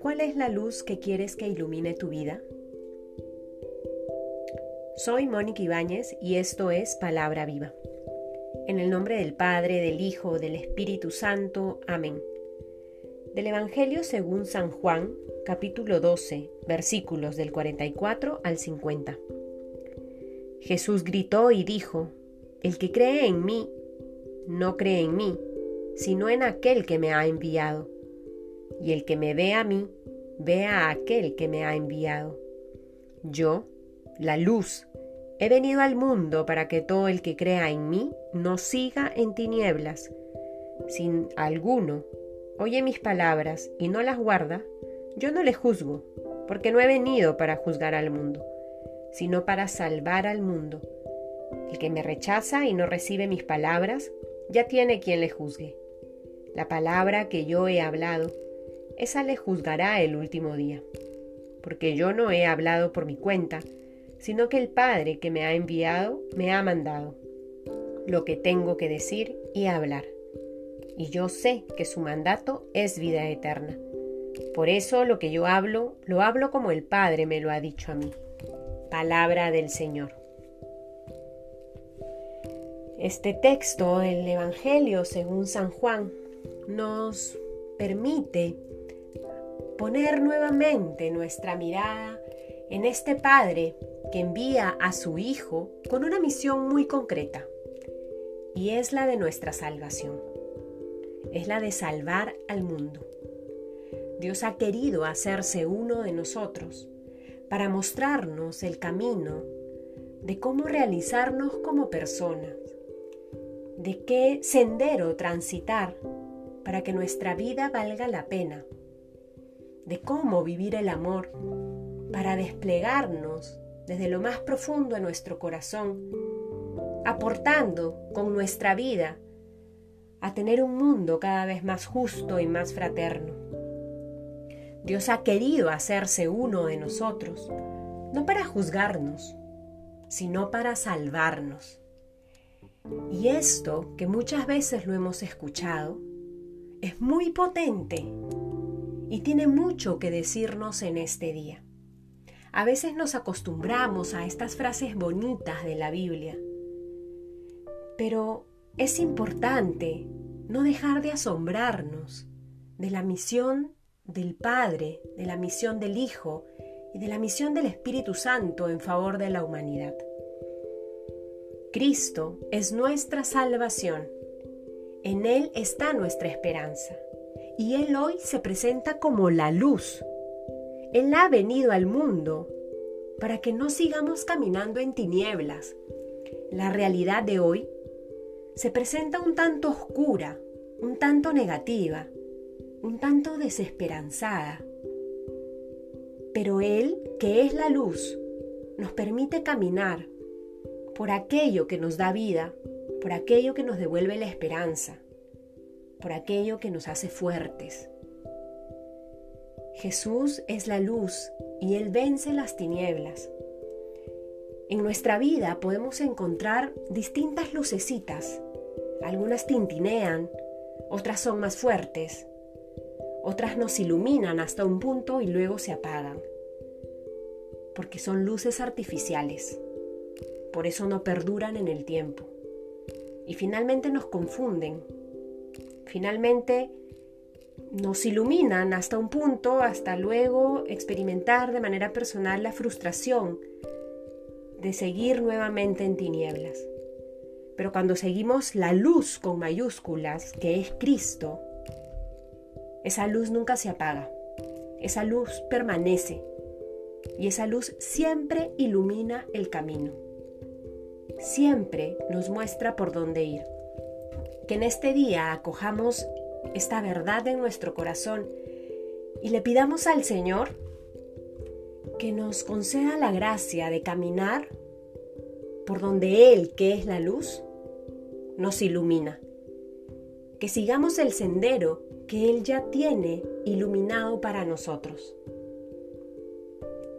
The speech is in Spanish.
¿Cuál es la luz que quieres que ilumine tu vida? Soy Mónica Ibáñez y esto es Palabra Viva. En el nombre del Padre, del Hijo, del Espíritu Santo. Amén. Del Evangelio según San Juan, capítulo 12, versículos del 44 al 50. Jesús gritó y dijo, El que cree en mí, no cree en mí, sino en aquel que me ha enviado. Y el que me ve a mí, ve a aquel que me ha enviado. Yo, la luz, he venido al mundo para que todo el que crea en mí no siga en tinieblas. Sin alguno oye mis palabras y no las guarda, yo no le juzgo, porque no he venido para juzgar al mundo, sino para salvar al mundo. El que me rechaza y no recibe mis palabras, ya tiene quien le juzgue. La palabra que yo he hablado, esa le juzgará el último día, porque yo no he hablado por mi cuenta, sino que el Padre que me ha enviado me ha mandado lo que tengo que decir y hablar. Y yo sé que su mandato es vida eterna. Por eso lo que yo hablo, lo hablo como el Padre me lo ha dicho a mí. Palabra del Señor. Este texto, el Evangelio según San Juan, nos permite poner nuevamente nuestra mirada en este Padre que envía a su Hijo con una misión muy concreta, y es la de nuestra salvación, es la de salvar al mundo. Dios ha querido hacerse uno de nosotros para mostrarnos el camino de cómo realizarnos como personas, de qué sendero transitar para que nuestra vida valga la pena, de cómo vivir el amor para desplegarnos desde lo más profundo de nuestro corazón, aportando con nuestra vida a tener un mundo cada vez más justo y más fraterno. Dios ha querido hacerse uno de nosotros, no para juzgarnos, sino para salvarnos. Y esto, que muchas veces lo hemos escuchado, es muy potente y tiene mucho que decirnos en este día. A veces nos acostumbramos a estas frases bonitas de la Biblia, pero es importante no dejar de asombrarnos de la misión del Padre, de la misión del Hijo y de la misión del Espíritu Santo en favor de la humanidad. Cristo es nuestra salvación. En Él está nuestra esperanza. Y Él hoy se presenta como la luz. Él ha venido al mundo para que no sigamos caminando en tinieblas. La realidad de hoy se presenta un tanto oscura, un tanto negativa, un tanto desesperanzada. Pero Él, que es la luz, nos permite caminar por aquello que nos da vida, por aquello que nos devuelve la esperanza, por aquello que nos hace fuertes. Jesús es la luz y Él vence las tinieblas. En nuestra vida podemos encontrar distintas lucecitas. Algunas tintinean, otras son más fuertes, otras nos iluminan hasta un punto y luego se apagan, porque son luces artificiales, por eso no perduran en el tiempo. Y finalmente nos confunden, finalmente nos iluminan hasta un punto, hasta luego experimentar de manera personal la frustración de seguir nuevamente en tinieblas. Pero cuando seguimos la luz con mayúsculas, que es Cristo, esa luz nunca se apaga, esa luz permanece y esa luz siempre ilumina el camino, siempre nos muestra por dónde ir. Que en este día acojamos esta verdad en nuestro corazón y le pidamos al Señor que nos conceda la gracia de caminar por donde Él, que es la luz, nos ilumina. Que sigamos el sendero que Él ya tiene iluminado para nosotros.